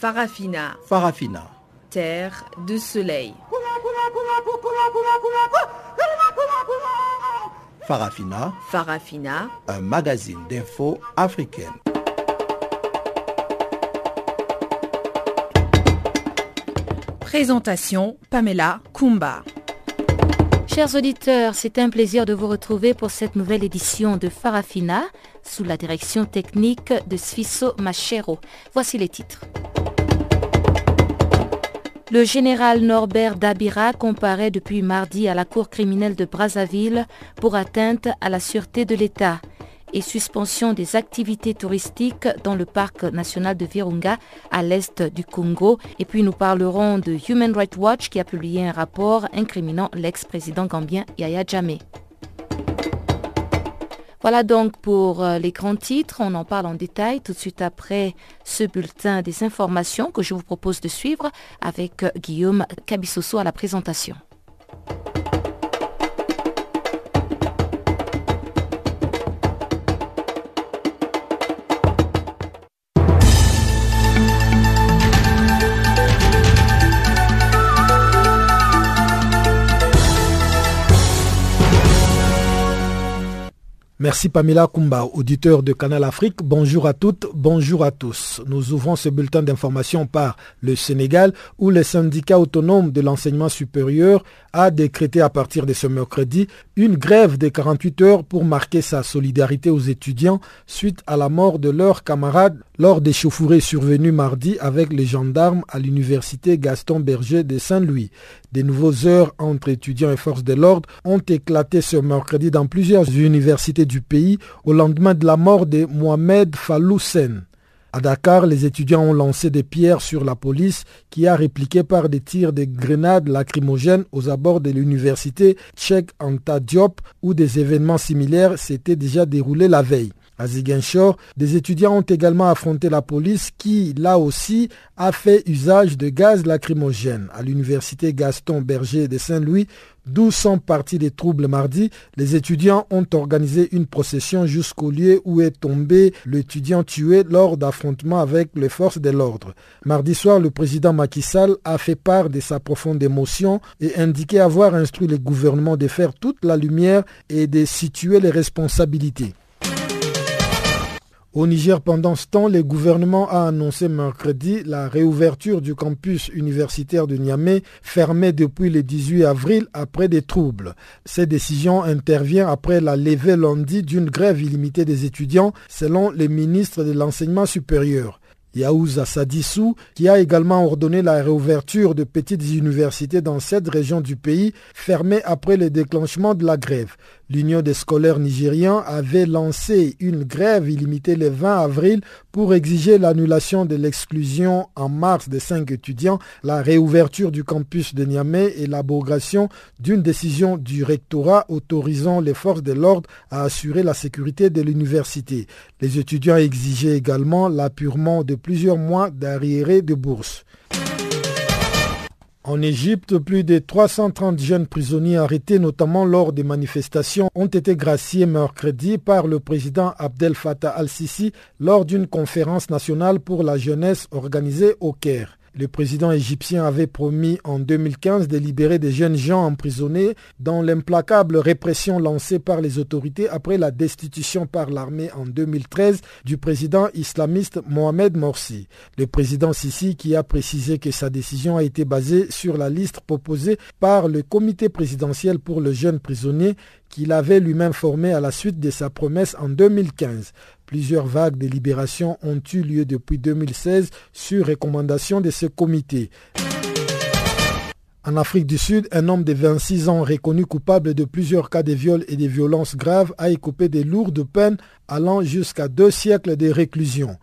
Farafina. Farafina. Terre de soleil. Farafina. Farafina. Un magazine d'infos africaine. Présentation Pamela Kumba. Chers auditeurs, c'est un plaisir de vous retrouver pour cette nouvelle édition de Farafina sous la direction technique de Sfiso Machero. Voici les titres. Le général Norbert Dabira comparaît depuis mardi à la Cour criminelle de Brazzaville pour atteinte à la sûreté de l'État et suspension des activités touristiques dans le parc national de Virunga à l'est du Congo. Et puis nous parlerons de Human Rights Watch qui a publié un rapport incriminant l'ex-président gambien Yaya Jammeh. Voilà donc pour euh, les grands titres. On en parle en détail tout de suite après ce bulletin des informations que je vous propose de suivre avec euh, Guillaume Cabissoso à la présentation. Merci Pamela Kumba, auditeur de Canal Afrique. Bonjour à toutes, bonjour à tous. Nous ouvrons ce bulletin d'information par le Sénégal où le syndicat autonome de l'enseignement supérieur a décrété à partir de ce mercredi une grève de 48 heures pour marquer sa solidarité aux étudiants suite à la mort de leurs camarades lors des chauffourées survenues mardi avec les gendarmes à l'université Gaston Berger de Saint-Louis. Des nouveaux heures entre étudiants et forces de l'ordre ont éclaté ce mercredi dans plusieurs universités du pays au lendemain de la mort de Mohamed Faloussen. À Dakar, les étudiants ont lancé des pierres sur la police qui a répliqué par des tirs de grenades lacrymogènes aux abords de l'université Cheikh Anta Diop où des événements similaires s'étaient déjà déroulés la veille. À Ziguinchor, des étudiants ont également affronté la police qui, là aussi, a fait usage de gaz lacrymogène. À l'université Gaston Berger de Saint-Louis, d'où sont partis les troubles mardi, les étudiants ont organisé une procession jusqu'au lieu où est tombé l'étudiant tué lors d'affrontements avec les forces de l'ordre. Mardi soir, le président Macky Sall a fait part de sa profonde émotion et indiqué avoir instruit le gouvernement de faire toute la lumière et de situer les responsabilités. Au Niger, pendant ce temps, le gouvernement a annoncé mercredi la réouverture du campus universitaire de Niamey, fermé depuis le 18 avril après des troubles. Cette décision intervient après la levée lundi d'une grève illimitée des étudiants, selon les ministres de l'enseignement supérieur. Yaouza Sadissou, qui a également ordonné la réouverture de petites universités dans cette région du pays, fermées après le déclenchement de la grève. L'Union des scolaires nigériens avait lancé une grève illimitée le 20 avril pour exiger l'annulation de l'exclusion en mars des cinq étudiants, la réouverture du campus de Niamey et l'abrogation d'une décision du rectorat autorisant les forces de l'ordre à assurer la sécurité de l'université. Les étudiants exigeaient également l'appurement de plusieurs mois d'arriérés de bourse. En Égypte, plus de 330 jeunes prisonniers arrêtés, notamment lors des manifestations, ont été graciés mercredi par le président Abdel Fattah al-Sisi lors d'une conférence nationale pour la jeunesse organisée au Caire. Le président égyptien avait promis en 2015 de libérer des jeunes gens emprisonnés dans l'implacable répression lancée par les autorités après la destitution par l'armée en 2013 du président islamiste Mohamed Morsi. Le président Sisi qui a précisé que sa décision a été basée sur la liste proposée par le comité présidentiel pour le jeune prisonnier qu'il avait lui-même formé à la suite de sa promesse en 2015. Plusieurs vagues de libération ont eu lieu depuis 2016 sur recommandation de ce comité. En Afrique du Sud, un homme de 26 ans reconnu coupable de plusieurs cas de viol et de violences graves a écopé de lourdes peines allant jusqu'à deux siècles de réclusion.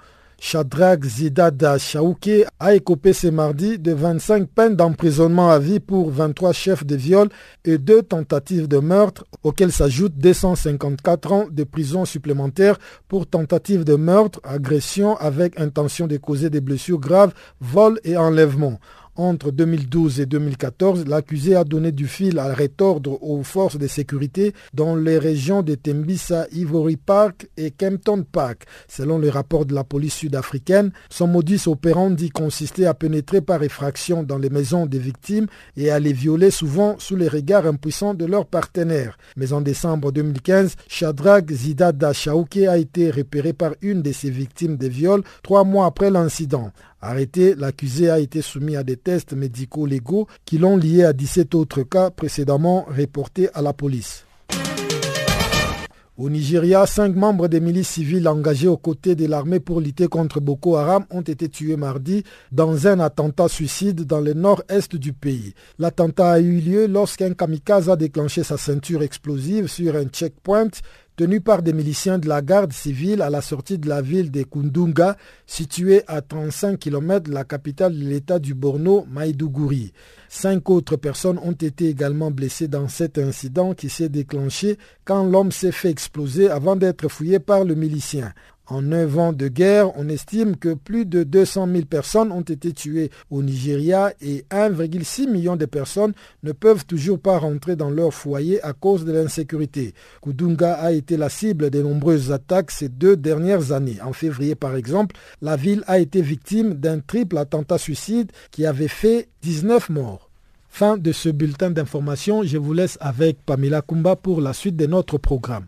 Shadrach Zidada Shaouké a écopé ce mardi de 25 peines d'emprisonnement à vie pour 23 chefs de viol et deux tentatives de meurtre, auxquelles s'ajoutent 254 ans de prison supplémentaire pour tentative de meurtre, agression avec intention de causer des blessures graves, vol et enlèvement. Entre 2012 et 2014, l'accusé a donné du fil à retordre aux forces de sécurité dans les régions de Tembisa, Ivory Park et Kempton Park. Selon le rapport de la police sud-africaine, son modus operandi consistait à pénétrer par effraction dans les maisons des victimes et à les violer souvent sous les regards impuissants de leurs partenaires. Mais en décembre 2015, Shadrach Zidada Shaouke a été repéré par une de ses victimes de viol trois mois après l'incident. Arrêté, l'accusé a été soumis à des tests médicaux légaux qui l'ont lié à 17 autres cas précédemment reportés à la police. Au Nigeria, cinq membres des milices civiles engagés aux côtés de l'armée pour lutter contre Boko Haram ont été tués mardi dans un attentat suicide dans le nord-est du pays. L'attentat a eu lieu lorsqu'un kamikaze a déclenché sa ceinture explosive sur un checkpoint tenu par des miliciens de la garde civile à la sortie de la ville de Kundunga, située à 35 km de la capitale de l'état du Borno, Maïdougouri. Cinq autres personnes ont été également blessées dans cet incident qui s'est déclenché quand l'homme s'est fait exploser avant d'être fouillé par le milicien. En neuf ans de guerre, on estime que plus de 200 000 personnes ont été tuées au Nigeria et 1,6 million de personnes ne peuvent toujours pas rentrer dans leur foyer à cause de l'insécurité. Kudunga a été la cible de nombreuses attaques ces deux dernières années. En février, par exemple, la ville a été victime d'un triple attentat suicide qui avait fait 19 morts. Fin de ce bulletin d'information. Je vous laisse avec Pamela Kumba pour la suite de notre programme.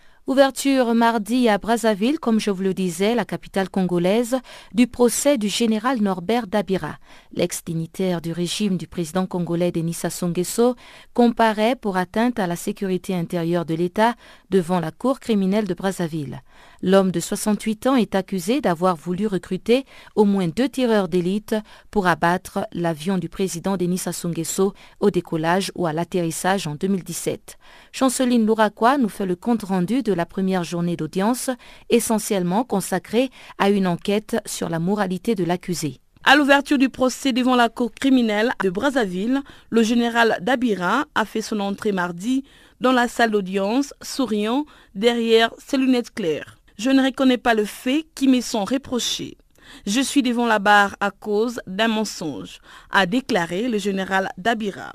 Ouverture mardi à Brazzaville, comme je vous le disais, la capitale congolaise, du procès du général Norbert Dabira. L'ex-dignitaire du régime du président congolais Denis Sassou Nguesso comparaît pour atteinte à la sécurité intérieure de l'État devant la cour criminelle de Brazzaville. L'homme de 68 ans est accusé d'avoir voulu recruter au moins deux tireurs d'élite pour abattre l'avion du président Denis Sassou Nguesso au décollage ou à l'atterrissage en 2017. Chanceline Louraquois nous fait le compte-rendu de la première journée d'audience, essentiellement consacrée à une enquête sur la moralité de l'accusé. À l'ouverture du procès devant la cour criminelle de Brazzaville, le général Dabira a fait son entrée mardi dans la salle d'audience, souriant derrière ses lunettes claires. Je ne reconnais pas le fait qui me sont reprochés. Je suis devant la barre à cause d'un mensonge, a déclaré le général Dabira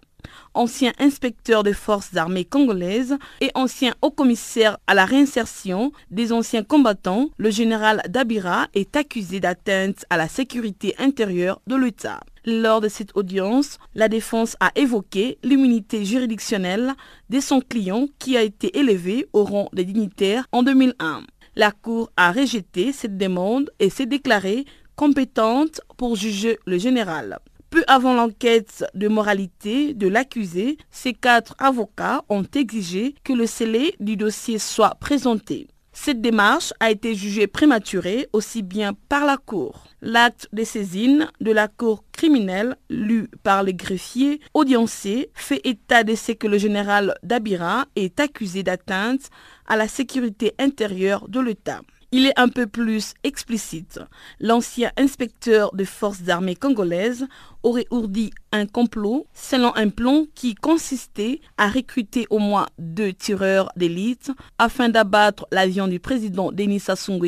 ancien inspecteur des forces armées congolaises et ancien haut-commissaire à la réinsertion des anciens combattants, le général Dabira est accusé d'atteinte à la sécurité intérieure de l'État. Lors de cette audience, la défense a évoqué l'immunité juridictionnelle de son client qui a été élevé au rang de dignitaire en 2001. La Cour a rejeté cette demande et s'est déclarée compétente pour juger le général. Peu avant l'enquête de moralité de l'accusé, ces quatre avocats ont exigé que le scellé du dossier soit présenté. Cette démarche a été jugée prématurée aussi bien par la Cour. L'acte de saisine de la Cour criminelle, lu par les greffiers audiencés, fait état de ce que le général Dabira est accusé d'atteinte à la sécurité intérieure de l'État. Il est un peu plus explicite. L'ancien inspecteur des forces armées congolaises aurait ourdi un complot selon un plan qui consistait à recruter au moins deux tireurs d'élite afin d'abattre l'avion du président Denis Sassou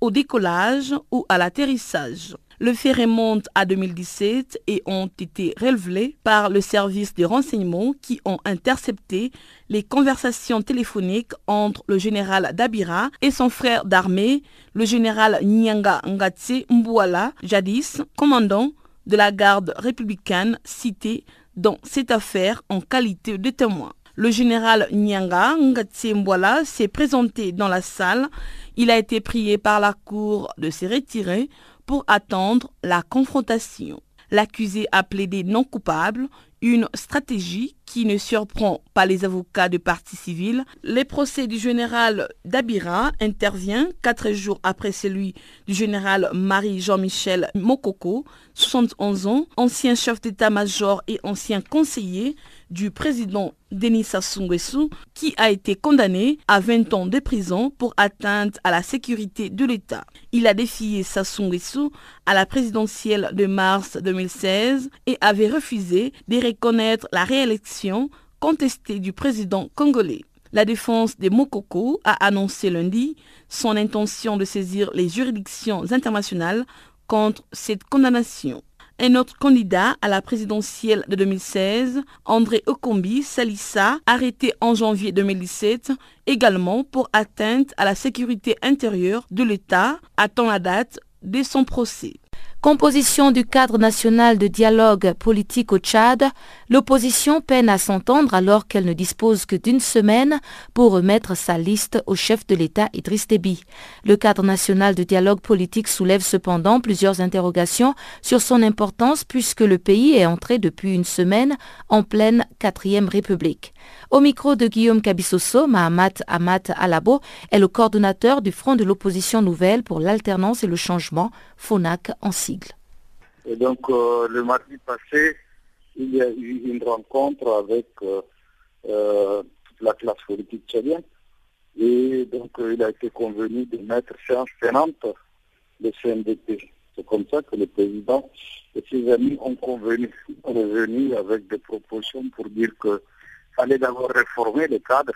au décollage ou à l'atterrissage. Le fait remonte à 2017 et ont été révélés par le service de renseignement qui ont intercepté les conversations téléphoniques entre le général Dabira et son frère d'armée, le général Nyanga Ngatse Mbouala, jadis commandant de la garde républicaine cité dans cette affaire en qualité de témoin. Le général Nyanga Ngatse Mbouala s'est présenté dans la salle. Il a été prié par la cour de se retirer pour attendre la confrontation. L'accusé a plaidé non coupable, une stratégie qui ne surprend pas les avocats de partie civile. Le procès du général Dabira intervient quatre jours après celui du général Marie-Jean-Michel Mokoko, 71 ans, ancien chef d'état-major et ancien conseiller du président Denis Sassou Nguesso, qui a été condamné à 20 ans de prison pour atteinte à la sécurité de l'État. Il a défié Sassou Nguesso à la présidentielle de mars 2016 et avait refusé de reconnaître la réélection contestée du président congolais. La défense des Mokoko a annoncé lundi son intention de saisir les juridictions internationales contre cette condamnation. Un autre candidat à la présidentielle de 2016, André Okombi Salissa, arrêté en janvier 2017, également pour atteinte à la sécurité intérieure de l'État, attend la date de son procès. Composition du cadre national de dialogue politique au Tchad, l'opposition peine à s'entendre alors qu'elle ne dispose que d'une semaine pour remettre sa liste au chef de l'État Idriss Déby. Le cadre national de dialogue politique soulève cependant plusieurs interrogations sur son importance puisque le pays est entré depuis une semaine en pleine quatrième république. Au micro de Guillaume Kabissoso, Mahamat Amat Alabo est le coordonnateur du Front de l'opposition nouvelle pour l'alternance et le changement, FONAC en et donc, euh, le mardi passé, il y a eu une rencontre avec euh, euh, la classe politique tchadienne. Et donc, il a été convenu de mettre séance tenante le CNDP. C'est comme ça que le président et ses amis ont convenu, revenu avec des propositions pour dire qu'il fallait d'abord réformer le cadre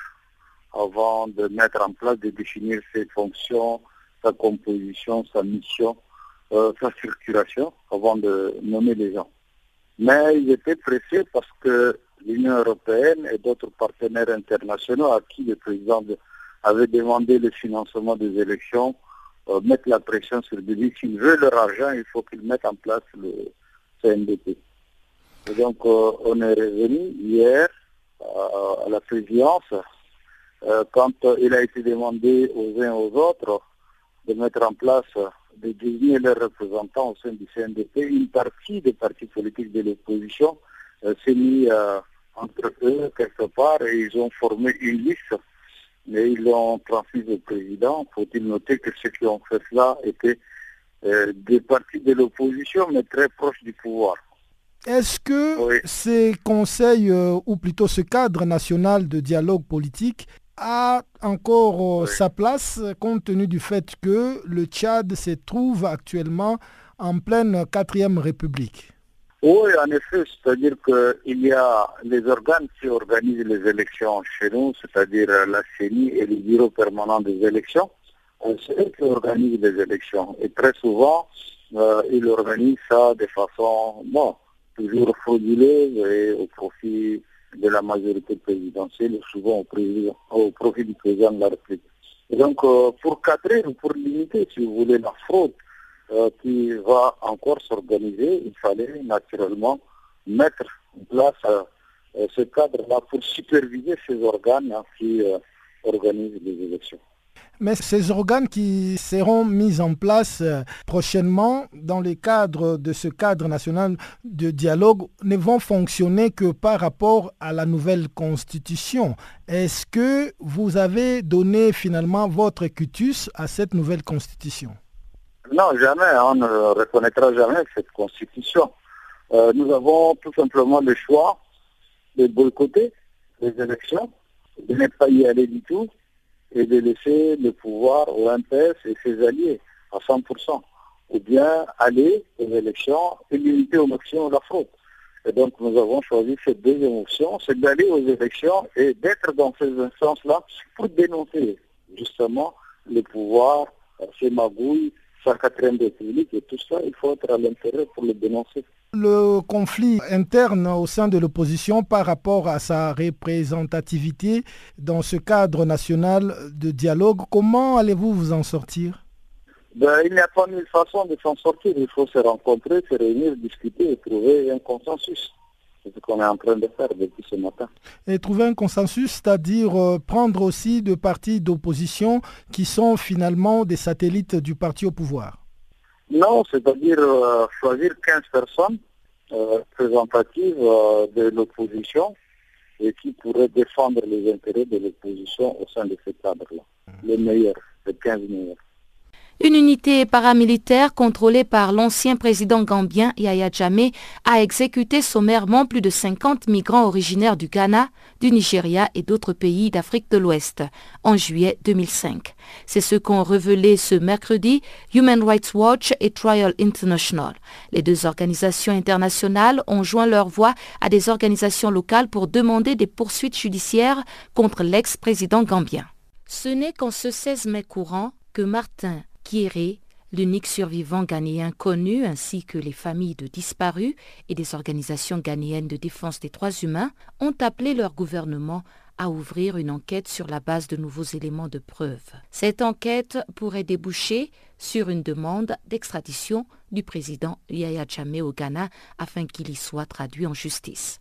avant de mettre en place, de définir ses fonctions, sa composition, sa mission euh, sa circulation avant de nommer les gens. Mais ils étaient pressés parce que l'Union européenne et d'autres partenaires internationaux à qui le président avait demandé le financement des élections euh, mettent la pression sur lui. S'ils veulent leur argent, il faut qu'ils mettent en place le CNDP. Donc, euh, on est revenu hier à la présidence quand il a été demandé aux uns aux autres de mettre en place de désigner leurs représentants au sein du CNDP, une partie des partis politiques de l'opposition euh, s'est mis euh, entre eux quelque part et ils ont formé une liste, mais ils l'ont transmise au président. Faut-il noter que ceux qui ont fait cela étaient euh, des partis de l'opposition, mais très proches du pouvoir. Est-ce que ces conseils, ou plutôt ce cadre national de dialogue politique, a encore euh, sa place compte tenu du fait que le Tchad se trouve actuellement en pleine quatrième république. Oui, en effet, c'est-à-dire qu'il y a les organes qui organisent les élections chez nous, c'est-à-dire la CENI et le bureau permanent des élections. C'est eux qui organisent les élections. Et très souvent, euh, ils organisent ça de façon, bon, toujours frauduleuse et au profit de la majorité présidentielle, souvent au, profit du président de la République. Donc, euh, pour cadrer ou pour limiter, si vous voulez, la fraude euh, qui va encore s'organiser, il fallait naturellement mettre en place euh, ce cadre-là pour superviser ces organes hein, qui organisent les élections. Mais ces organes qui seront mis en place euh, prochainement dans le cadre de ce cadre national de dialogue ne vont fonctionner que par rapport à la nouvelle constitution. Est-ce que vous avez donné finalement votre cutus à cette nouvelle constitution? Non, jamais. On ne reconnaîtra jamais cette constitution. Euh, nous avons tout simplement le choix de boycotter les élections, de ne pas y aller du tout et de laisser le pouvoir au MPS et ses alliés à 100%, ou bien aller aux élections et limiter au maximum la fraude. Et donc nous avons choisi cette deuxième option, c'est d'aller aux élections et d'être dans ces instances-là pour dénoncer justement le pouvoir, ses magouilles, sa quatrième république et tout ça, il faut être à l'intérieur pour le dénoncer. Le conflit interne au sein de l'opposition par rapport à sa représentativité dans ce cadre national de dialogue, comment allez-vous vous en sortir? Ben, Il n'y a pas mille façons de s'en sortir. Il faut se rencontrer, se réunir, discuter et trouver un consensus. C'est ce qu'on est en train de faire depuis ce matin. Et trouver un consensus, c'est-à-dire euh, prendre aussi de partis d'opposition qui sont finalement des satellites du parti au pouvoir? Non, c'est-à-dire euh, choisir 15 personnes euh, représentatives de l'opposition et qui pourraient défendre les intérêts de l'opposition au sein de ce cadre-là. Mmh. Les meilleurs, les 15 meilleurs. Une unité paramilitaire contrôlée par l'ancien président gambien Yahya Jammeh a exécuté sommairement plus de 50 migrants originaires du Ghana, du Nigeria et d'autres pays d'Afrique de l'Ouest en juillet 2005. C'est ce qu'ont révélé ce mercredi Human Rights Watch et Trial International. Les deux organisations internationales ont joint leur voix à des organisations locales pour demander des poursuites judiciaires contre l'ex-président gambien. Ce n'est qu'en ce 16 mai courant que Martin Kieré, l'unique survivant ghanéen connu, ainsi que les familles de disparus et des organisations ghanéennes de défense des droits humains, ont appelé leur gouvernement à ouvrir une enquête sur la base de nouveaux éléments de preuve. Cette enquête pourrait déboucher sur une demande d'extradition du président Yahya Jammeh au Ghana afin qu'il y soit traduit en justice.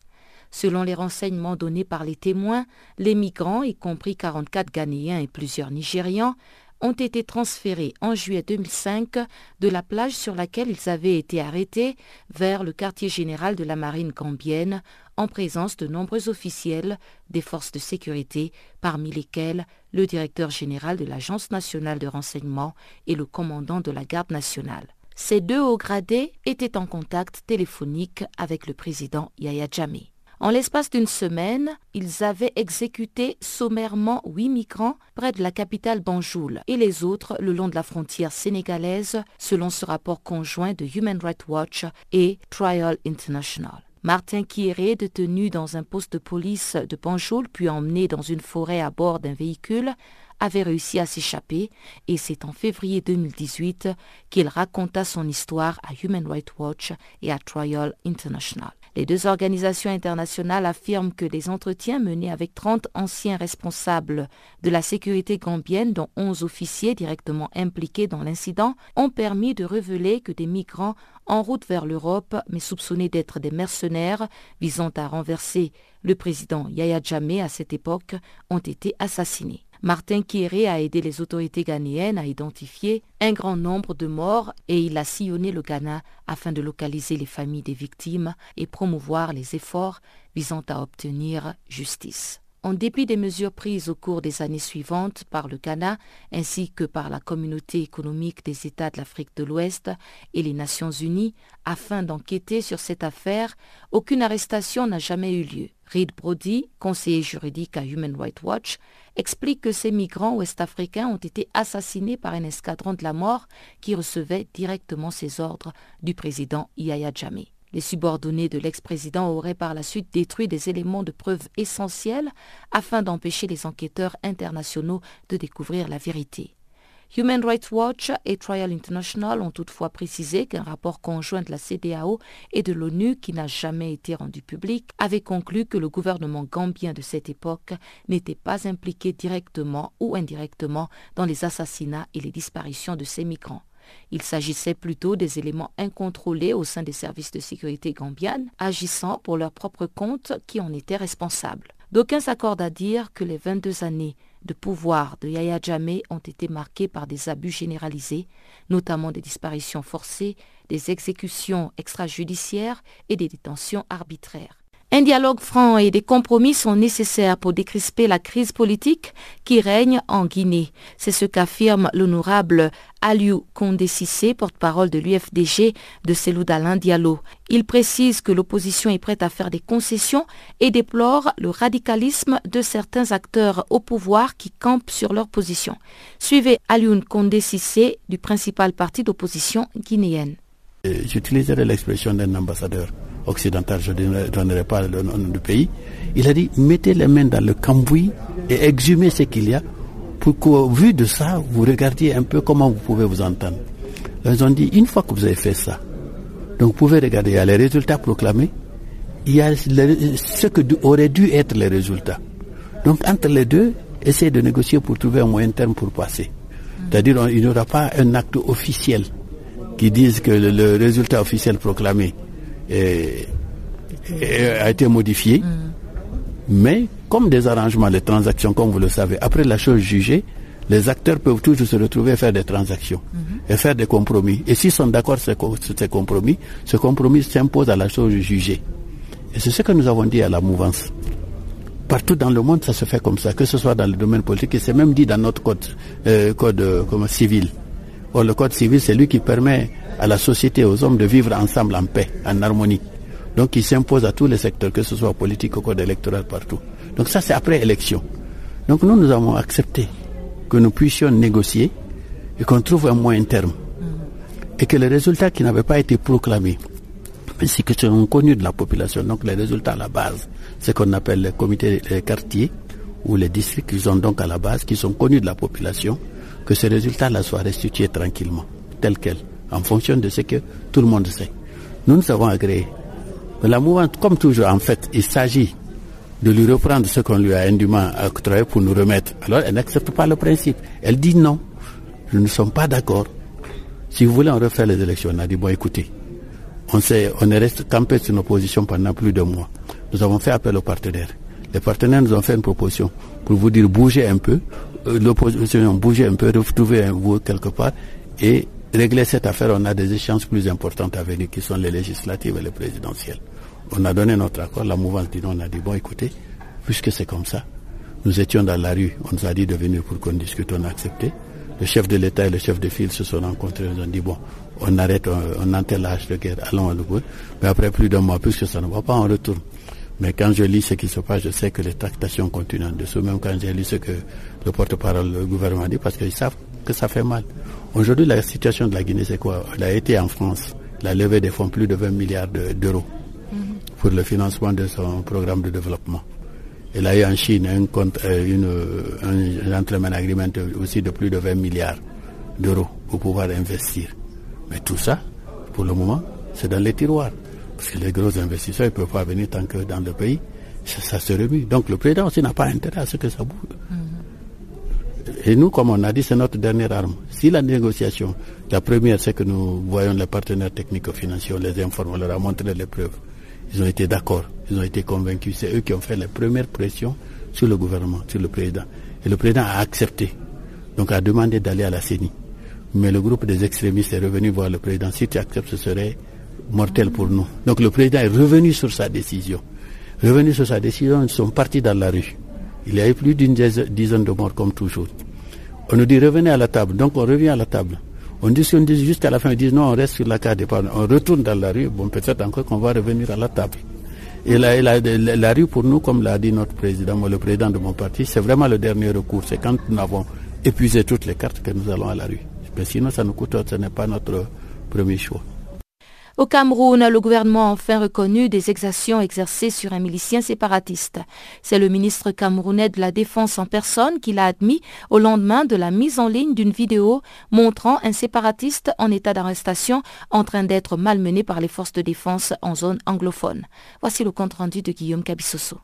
Selon les renseignements donnés par les témoins, les migrants, y compris 44 Ghanéens et plusieurs Nigérians, ont été transférés en juillet 2005 de la plage sur laquelle ils avaient été arrêtés vers le quartier général de la marine gambienne en présence de nombreux officiels des forces de sécurité, parmi lesquels le directeur général de l'Agence nationale de renseignement et le commandant de la garde nationale. Ces deux hauts gradés étaient en contact téléphonique avec le président Yahya Jammeh. En l'espace d'une semaine, ils avaient exécuté sommairement huit migrants près de la capitale Banjul et les autres le long de la frontière sénégalaise, selon ce rapport conjoint de Human Rights Watch et Trial International. Martin Kieré, détenu dans un poste de police de Banjul puis emmené dans une forêt à bord d'un véhicule, avait réussi à s'échapper et c'est en février 2018 qu'il raconta son histoire à Human Rights Watch et à Trial International. Les deux organisations internationales affirment que les entretiens menés avec 30 anciens responsables de la sécurité gambienne, dont 11 officiers directement impliqués dans l'incident, ont permis de révéler que des migrants en route vers l'Europe, mais soupçonnés d'être des mercenaires visant à renverser le président Yahya Jammeh à cette époque, ont été assassinés. Martin Kieré a aidé les autorités ghanéennes à identifier un grand nombre de morts et il a sillonné le Ghana afin de localiser les familles des victimes et promouvoir les efforts visant à obtenir justice. En dépit des mesures prises au cours des années suivantes par le Ghana ainsi que par la communauté économique des États de l'Afrique de l'Ouest et les Nations Unies afin d'enquêter sur cette affaire, aucune arrestation n'a jamais eu lieu. Reed Brody, conseiller juridique à Human Rights Watch, explique que ces migrants ouest-africains ont été assassinés par un escadron de la mort qui recevait directement ses ordres du président Yahya Jammeh. Les subordonnés de l'ex-président auraient par la suite détruit des éléments de preuve essentiels afin d'empêcher les enquêteurs internationaux de découvrir la vérité. Human Rights Watch et Trial International ont toutefois précisé qu'un rapport conjoint de la CDAO et de l'ONU, qui n'a jamais été rendu public, avait conclu que le gouvernement gambien de cette époque n'était pas impliqué directement ou indirectement dans les assassinats et les disparitions de ces migrants. Il s'agissait plutôt des éléments incontrôlés au sein des services de sécurité gambiennes, agissant pour leur propre compte qui en étaient responsables. D'aucuns s'accordent à dire que les 22 années de pouvoir de Yahya Jammeh ont été marquées par des abus généralisés, notamment des disparitions forcées, des exécutions extrajudiciaires et des détentions arbitraires. Un dialogue franc et des compromis sont nécessaires pour décrisper la crise politique qui règne en Guinée. C'est ce qu'affirme l'honorable Aliou Kondé porte-parole de l'UFDG de Selou Diallo. Il précise que l'opposition est prête à faire des concessions et déplore le radicalisme de certains acteurs au pouvoir qui campent sur leur position. Suivez Aliou Kondé du principal parti d'opposition guinéenne. J'utiliserai l'expression d'un ambassadeur occidental, je ne donnerai pas le nom du pays, il a dit mettez les mains dans le cambouis et exhumez ce qu'il y a pour qu'au vu de ça, vous regardiez un peu comment vous pouvez vous entendre. Ils ont dit, une fois que vous avez fait ça, donc vous pouvez regarder, il y a les résultats proclamés, il y a ce que aurait dû être les résultats. Donc entre les deux, essayez de négocier pour trouver un moyen terme pour passer. C'est-à-dire il n'y aura pas un acte officiel qui dise que le, résultat officiel proclamé a été modifié. Mais comme des arrangements, les transactions, comme vous le savez, après la chose jugée, les acteurs peuvent toujours se retrouver à faire des transactions mm-hmm. et faire des compromis. Et s'ils sont d'accord sur ces compromis, ce compromis s'impose à la chose jugée. Et c'est ce que nous avons dit à la mouvance. Partout dans le monde, ça se fait comme ça, que ce soit dans le domaine politique, et c'est même dit dans notre code, euh, code euh, civil. Or, le code civil, c'est lui qui permet à la société, aux hommes de vivre ensemble en paix, en harmonie. Donc, il s'impose à tous les secteurs, que ce soit politique ou code électoral, partout. Donc, ça, c'est après élection. Donc, nous, nous avons accepté que nous puissions négocier et qu'on trouve un moyen terme. Et que les résultats qui n'avaient pas été proclamés, mais c'est que sont connus de la population, donc les résultats à la base, ce qu'on appelle les comités les quartiers ou les districts qui sont donc à la base, qui sont connus de la population, que ces résultats-là soient restitués tranquillement, tels quels, en fonction de ce que tout le monde sait. Nous nous avons agréé. La mouvement, comme toujours, en fait, il s'agit de lui reprendre ce qu'on lui a indûment octroyé pour nous remettre. Alors, elle n'accepte pas le principe. Elle dit non, nous ne sommes pas d'accord. Si vous voulez, on refait les élections. On a dit, bon, écoutez, on, on est resté campé sur nos positions pendant plus de mois. Nous avons fait appel aux partenaires. Les partenaires nous ont fait une proposition pour vous dire bougez un peu, l'opposition bougez un peu, retrouver un vous quelque part et régler cette affaire. On a des échéances plus importantes à venir qui sont les législatives et les présidentielles. On a donné notre accord, la mouvance dit non, on a dit bon écoutez, puisque c'est comme ça, nous étions dans la rue, on nous a dit de venir pour qu'on discute, on a accepté. Le chef de l'État et le chef de file se sont rencontrés, ils ont dit bon, on arrête, on, on l'âge de guerre, allons à bout. Mais après plus d'un mois, puisque ça ne va pas, on retourne. Mais quand je lis ce qui se passe, je sais que les tractations continuent en dessous, même quand j'ai lu ce que le porte-parole du gouvernement dit, parce qu'ils savent que ça fait mal. Aujourd'hui, la situation de la Guinée, c'est quoi? Elle a été en France, la levée des fonds, plus de 20 milliards d'euros mhm. pour le financement de son programme de développement. Elle a eu en Chine un, compte, euh, une, un gentleman agreement aussi de plus de 20 milliards d'euros pour pouvoir investir. Mais tout ça, pour le moment, c'est dans les tiroirs. Parce que les gros investisseurs ne peuvent pas venir tant que dans le pays, ça, se remue. Donc le président aussi n'a pas intérêt à ce que ça bouge. Mm-hmm. Et nous, comme on a dit, c'est notre dernière arme. Si la négociation, la première, c'est que nous voyons les partenaires techniques financiers, on les informe, on leur a montré les preuves. Ils ont été d'accord, ils ont été convaincus. C'est eux qui ont fait les premières pressions sur le gouvernement, sur le président. Et le président a accepté, donc a demandé d'aller à la CENI. Mais le groupe des extrémistes est revenu voir le président. Si tu acceptes, ce serait mortel pour nous. Donc le président est revenu sur sa décision. Revenu sur sa décision, ils sont partis dans la rue. Il y a eu plus d'une dizaine de morts comme toujours. On nous dit revenez à la table. Donc on revient à la table. On dit jusqu'à la fin, ils disent non, on reste sur la carte. On retourne dans la rue. Bon, peut-être encore qu'on va revenir à la table. Et la, la, rue pour nous, comme l'a dit notre président, moi, le président de mon parti, c'est vraiment le dernier recours. C'est quand nous avons épuisé toutes les cartes que nous allons à la rue. Mais sinon, ça nous coûte, ce n'est pas notre premier choix. Au Cameroun, le gouvernement a enfin reconnu des exactions exercées sur un milicien séparatiste. C'est le ministre camerounais de la Défense en personne qui l'a admis au lendemain de la mise en ligne d'une vidéo montrant un séparatiste en état d'arrestation en train d'être malmené par les forces de défense en zone anglophone. Voici le compte rendu de Guillaume Cabissoso.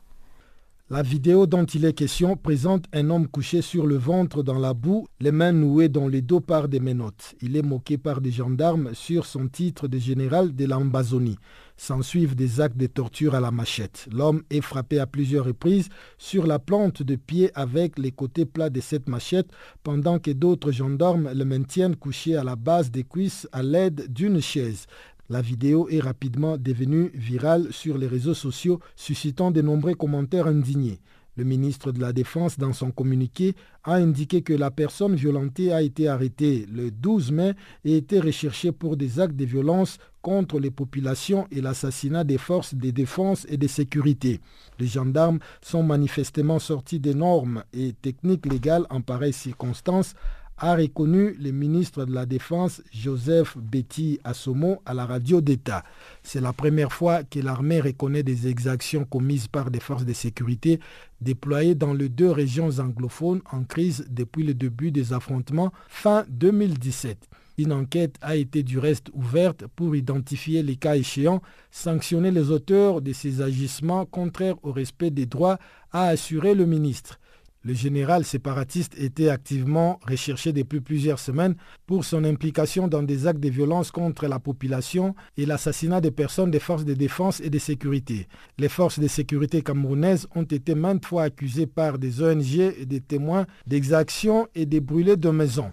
La vidéo dont il est question présente un homme couché sur le ventre dans la boue, les mains nouées dans les dos par des menottes. Il est moqué par des gendarmes sur son titre de général de l'Ambazonie. S'ensuivent des actes de torture à la machette. L'homme est frappé à plusieurs reprises sur la plante de pied avec les côtés plats de cette machette, pendant que d'autres gendarmes le maintiennent couché à la base des cuisses à l'aide d'une chaise. La vidéo est rapidement devenue virale sur les réseaux sociaux, suscitant de nombreux commentaires indignés. Le ministre de la Défense, dans son communiqué, a indiqué que la personne violentée a été arrêtée le 12 mai et été recherchée pour des actes de violence contre les populations et l'assassinat des forces de défense et de sécurité. Les gendarmes sont manifestement sortis des normes et techniques légales en pareilles circonstances a reconnu le ministre de la Défense Joseph Betty Assomo à la radio d'État. C'est la première fois que l'armée reconnaît des exactions commises par des forces de sécurité déployées dans les deux régions anglophones en crise depuis le début des affrontements fin 2017. Une enquête a été du reste ouverte pour identifier les cas échéants, sanctionner les auteurs de ces agissements contraires au respect des droits, a assuré le ministre. Le général séparatiste était activement recherché depuis plusieurs semaines pour son implication dans des actes de violence contre la population et l'assassinat des personnes des forces de défense et de sécurité. Les forces de sécurité camerounaises ont été maintes fois accusées par des ONG et des témoins d'exactions et de brûlés de maisons.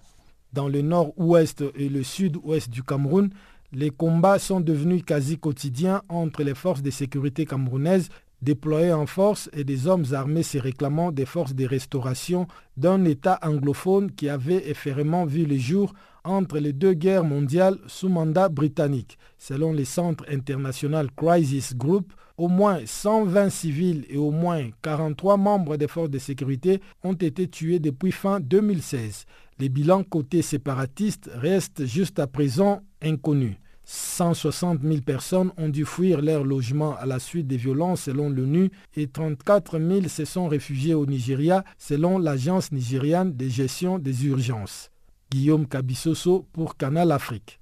Dans le nord-ouest et le sud-ouest du Cameroun, les combats sont devenus quasi quotidiens entre les forces de sécurité camerounaises déployés en force et des hommes armés se réclamant des forces de restauration d'un État anglophone qui avait effectivement vu le jour entre les deux guerres mondiales sous mandat britannique. Selon le Centre international Crisis Group, au moins 120 civils et au moins 43 membres des forces de sécurité ont été tués depuis fin 2016. Les bilans côté séparatiste restent juste à présent inconnus. 160 000 personnes ont dû fuir leur logement à la suite des violences selon l'ONU et 34 000 se sont réfugiés au Nigeria selon l'Agence nigériane de gestion des urgences. Guillaume Kabisoso pour Canal Afrique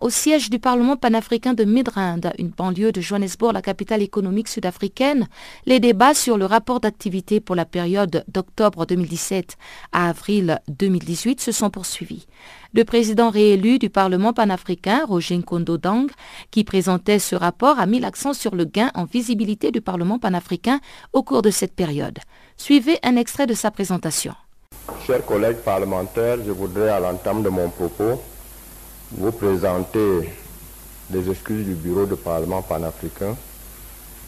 au siège du Parlement panafricain de Midrand, une banlieue de Johannesburg, la capitale économique sud-africaine, les débats sur le rapport d'activité pour la période d'octobre 2017 à avril 2018 se sont poursuivis. Le président réélu du Parlement panafricain, Roger Nkondo Dang, qui présentait ce rapport, a mis l'accent sur le gain en visibilité du Parlement panafricain au cours de cette période. Suivez un extrait de sa présentation. Chers collègues parlementaires, je voudrais à l'entame de mon propos vous présenter les excuses du Bureau de Parlement panafricain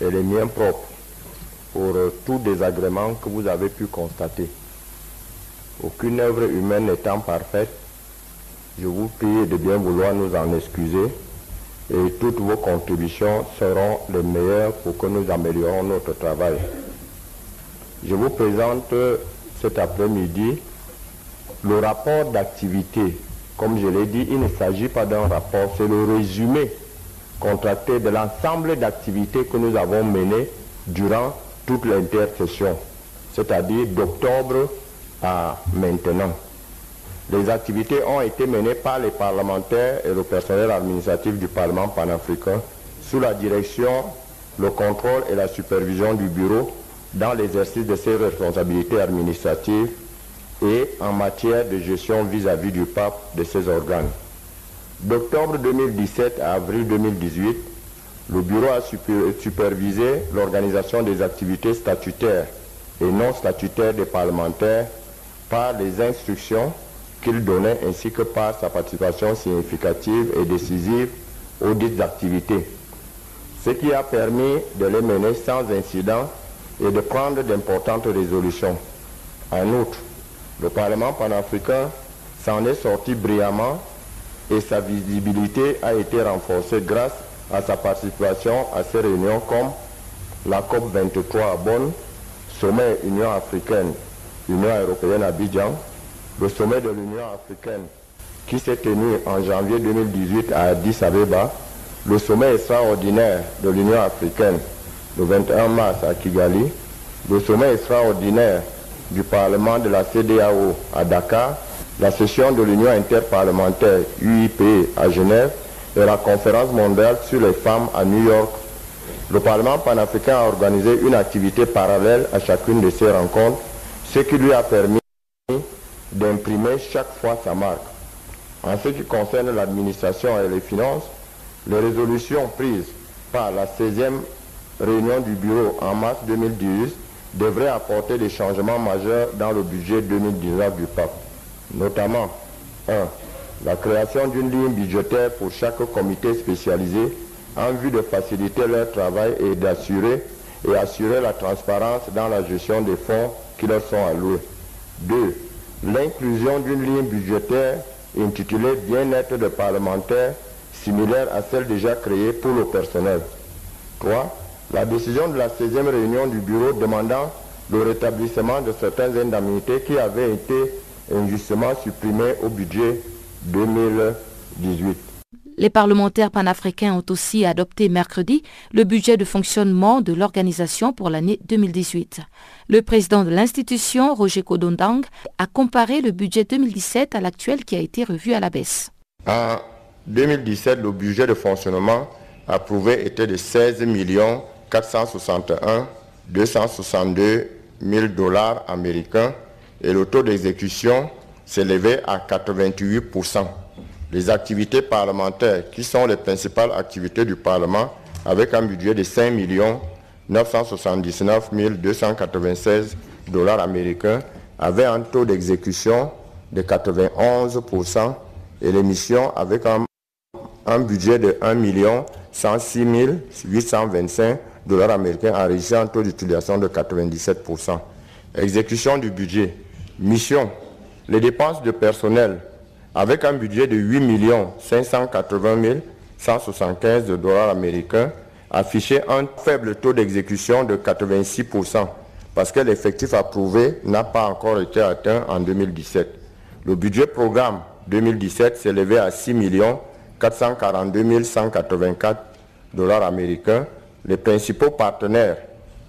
et les miens propres pour euh, tout désagrément que vous avez pu constater. Aucune œuvre humaine n'étant parfaite, je vous prie de bien vouloir nous en excuser et toutes vos contributions seront les meilleures pour que nous améliorons notre travail. Je vous présente cet après-midi le rapport d'activité comme je l'ai dit, il ne s'agit pas d'un rapport, c'est le résumé contracté de l'ensemble d'activités que nous avons menées durant toute l'intercession, c'est-à-dire d'octobre à maintenant. Les activités ont été menées par les parlementaires et le personnel administratif du Parlement panafricain sous la direction, le contrôle et la supervision du bureau dans l'exercice de ses responsabilités administratives et en matière de gestion vis-à-vis du pape de ses organes. D'octobre 2017 à avril 2018, le bureau a supervisé l'organisation des activités statutaires et non statutaires des parlementaires par les instructions qu'il donnait ainsi que par sa participation significative et décisive aux dites activités, ce qui a permis de les mener sans incident et de prendre d'importantes résolutions. En outre, le Parlement panafricain s'en est sorti brillamment et sa visibilité a été renforcée grâce à sa participation à ces réunions comme la COP 23 à Bonn, sommet Union africaine, Union européenne à Abidjan, le sommet de l'Union africaine qui s'est tenu en janvier 2018 à Addis Abeba, le sommet extraordinaire de l'Union africaine le 21 mars à Kigali, le sommet extraordinaire du Parlement de la CDAO à Dakar, la session de l'Union interparlementaire UIP à Genève et la conférence mondiale sur les femmes à New York. Le Parlement panafricain a organisé une activité parallèle à chacune de ces rencontres, ce qui lui a permis d'imprimer chaque fois sa marque. En ce qui concerne l'administration et les finances, les résolutions prises par la 16e réunion du bureau en mars 2018 devrait apporter des changements majeurs dans le budget 2019 du PAP. Notamment, 1. La création d'une ligne budgétaire pour chaque comité spécialisé en vue de faciliter leur travail et d'assurer et assurer la transparence dans la gestion des fonds qui leur sont alloués. 2. L'inclusion d'une ligne budgétaire intitulée Bien-être de parlementaires similaire à celle déjà créée pour le personnel. 3 la décision de la 16e réunion du bureau demandant le rétablissement de certaines indemnités qui avaient été injustement supprimés au budget 2018. Les parlementaires panafricains ont aussi adopté mercredi le budget de fonctionnement de l'organisation pour l'année 2018. Le président de l'institution, Roger Kodondang, a comparé le budget 2017 à l'actuel qui a été revu à la baisse. En 2017, le budget de fonctionnement approuvé était de 16 461 262 000 dollars américains et le taux d'exécution s'élevait à 88% les activités parlementaires, qui sont les principales activités du Parlement, avec un budget de 5 979 296 dollars américains, avaient un taux d'exécution de 91% et les missions avec un, un budget de 1 106 825 dollars américains enregistrant un taux d'utilisation de 97%. Exécution du budget. Mission. Les dépenses de personnel avec un budget de 8 580 175 dollars américains, affichait un faible taux d'exécution de 86% parce que l'effectif approuvé n'a pas encore été atteint en 2017. Le budget programme 2017 s'élevait à 6 442 184 dollars américains. Les principaux partenaires,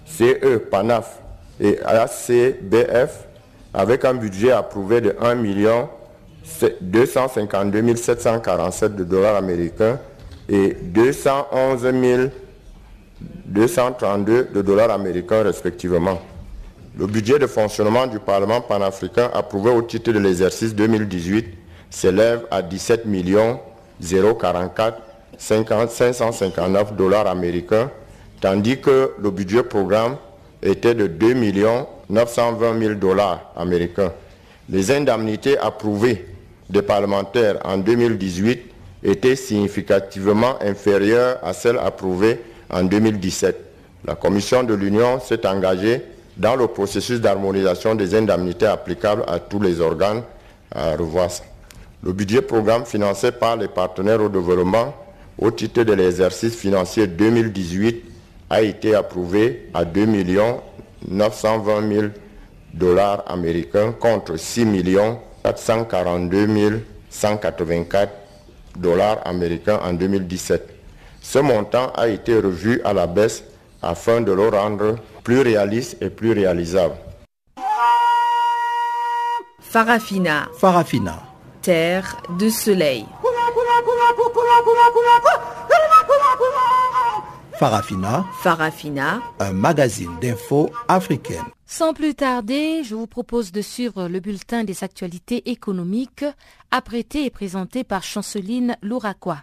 CE, PANAF et ACBF, avec un budget approuvé de 1 million 252 747 de dollars américains et 211 232 de dollars américains respectivement. Le budget de fonctionnement du Parlement panafricain approuvé au titre de l'exercice 2018 s'élève à 17 044 559 dollars américains, tandis que le budget programme était de 2 920 000 dollars américains. Les indemnités approuvées des parlementaires en 2018 était significativement inférieure à celle approuvée en 2017. La Commission de l'Union s'est engagée dans le processus d'harmonisation des indemnités applicables à tous les organes à revoir Le budget programme financé par les partenaires au développement au titre de l'exercice financier 2018 a été approuvé à 2 920 000 dollars américains contre 6 millions 442 184 dollars américains en 2017. Ce montant a été revu à la baisse afin de le rendre plus réaliste et plus réalisable. Farafina. Farafina. Terre de soleil. Farafina. Farafina. Un magazine d'infos africaine. Sans plus tarder, je vous propose de suivre le bulletin des actualités économiques, apprêté et présenté par Chanceline Louraquois.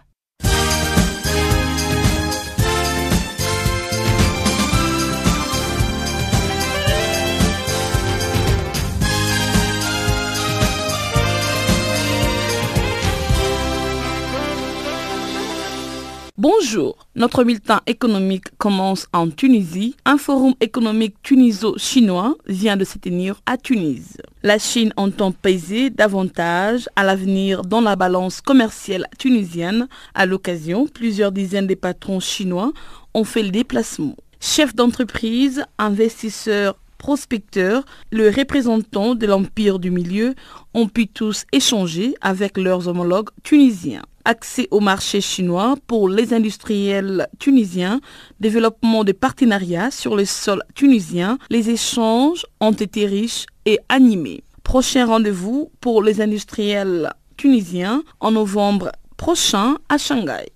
Bonjour, notre bulletin économique commence en Tunisie. Un forum économique tuniso-chinois vient de se tenir à Tunis. La Chine entend peser davantage à l'avenir dans la balance commerciale tunisienne. À l'occasion, plusieurs dizaines de patrons chinois ont fait le déplacement. Chefs d'entreprise, investisseurs, prospecteurs, le représentant de l'Empire du Milieu ont pu tous échanger avec leurs homologues tunisiens accès au marché chinois pour les industriels tunisiens, développement de partenariats sur le sol tunisien, les échanges ont été riches et animés. Prochain rendez-vous pour les industriels tunisiens en novembre prochain à Shanghai.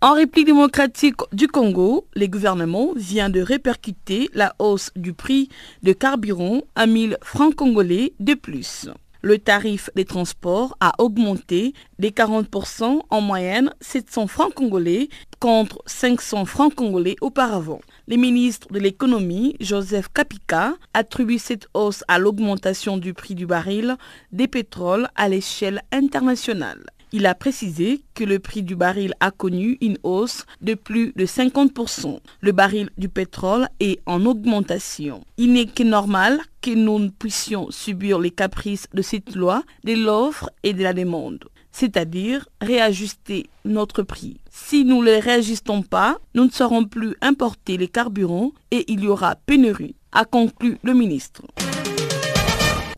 En République démocratique du Congo, le gouvernement vient de répercuter la hausse du prix de carburant à 1000 francs congolais de plus le tarif des transports a augmenté de 40% en moyenne 700 francs congolais contre 500 francs congolais auparavant. Le ministre de l'économie, Joseph Kapika, attribue cette hausse à l'augmentation du prix du baril des pétroles à l'échelle internationale. Il a précisé que le prix du baril a connu une hausse de plus de 50%. Le baril du pétrole est en augmentation. Il n'est que normal que nous puissions subir les caprices de cette loi de l'offre et de la demande, c'est-à-dire réajuster notre prix. Si nous ne les réajustons pas, nous ne saurons plus importer les carburants et il y aura pénurie, a conclu le ministre.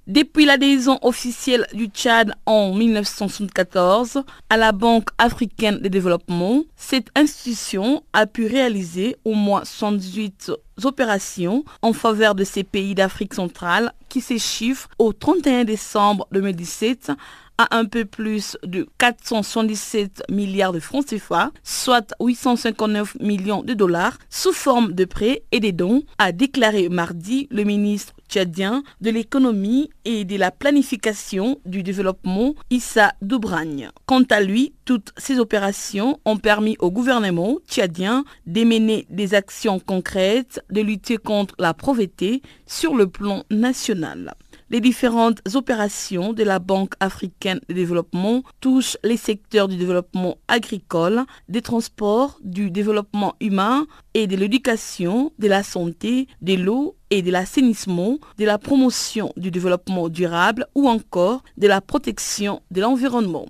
Depuis l'adhésion officielle du Tchad en 1974 à la Banque africaine de développement, cette institution a pu réaliser au moins 118 opérations en faveur de ces pays d'Afrique centrale qui s'échiffrent au 31 décembre 2017 à un peu plus de 477 milliards de francs CFA, soit 859 millions de dollars, sous forme de prêts et des dons, a déclaré mardi le ministre tchadien de l'économie et de la planification du développement Issa Doubragne. Quant à lui, toutes ces opérations ont permis au gouvernement tchadien d'émener des actions concrètes, de lutter contre la pauvreté sur le plan national. Les différentes opérations de la Banque africaine de développement touchent les secteurs du développement agricole, des transports, du développement humain et de l'éducation, de la santé, de l'eau et de l'assainissement, de la promotion du développement durable ou encore de la protection de l'environnement.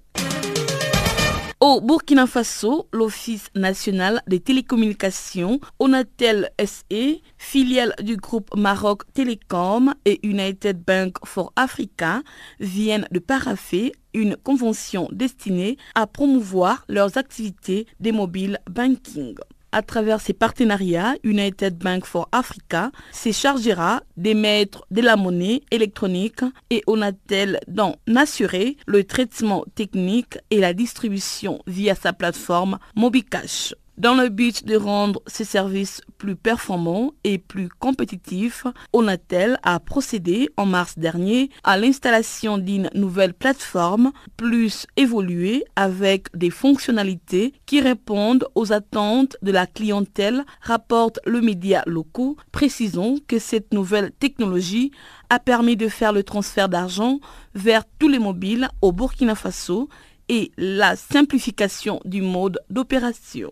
Au Burkina Faso, l'Office national des télécommunications, Onatel SE, filiale du groupe Maroc Télécom et United Bank for Africa, viennent de paraffer une convention destinée à promouvoir leurs activités des mobile banking à travers ses partenariats, United Bank for Africa se chargera d'émettre de la monnaie électronique et on a-t-elle d'en assurer le traitement technique et la distribution via sa plateforme MobiCash. Dans le but de rendre ces services plus performants et plus compétitifs, Onatel a procédé en mars dernier à l'installation d'une nouvelle plateforme plus évoluée avec des fonctionnalités qui répondent aux attentes de la clientèle, rapporte le média locaux. Précisons que cette nouvelle technologie a permis de faire le transfert d'argent vers tous les mobiles au Burkina Faso et la simplification du mode d'opération.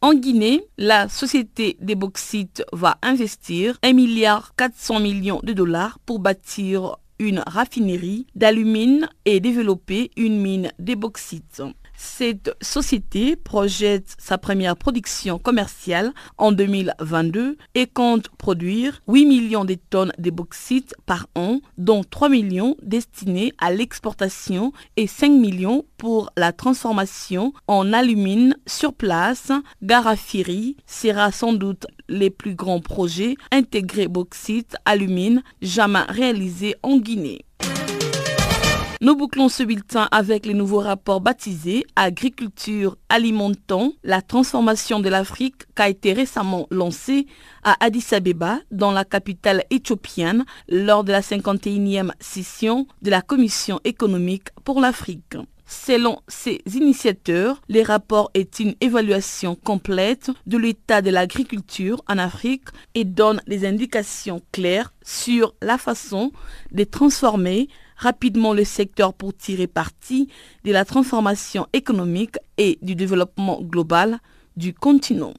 En Guinée, la société des bauxites va investir 1 milliard 400 millions de dollars pour bâtir une raffinerie d'alumine et développer une mine des bauxites. Cette société projette sa première production commerciale en 2022 et compte produire 8 millions de tonnes de bauxite par an, dont 3 millions destinés à l'exportation et 5 millions pour la transformation en alumine sur place. Garafiri sera sans doute les plus grands projets intégrés bauxite, alumine jamais réalisés en Guinée. Nous bouclons ce bulletin avec les nouveaux rapports baptisés Agriculture alimentant la transformation de l'Afrique qui a été récemment lancé à Addis Abeba, dans la capitale éthiopienne, lors de la 51e session de la Commission économique pour l'Afrique. Selon ces initiateurs, les rapports est une évaluation complète de l'état de l'agriculture en Afrique et donne des indications claires sur la façon de transformer rapidement le secteur pour tirer parti de la transformation économique et du développement global du continent.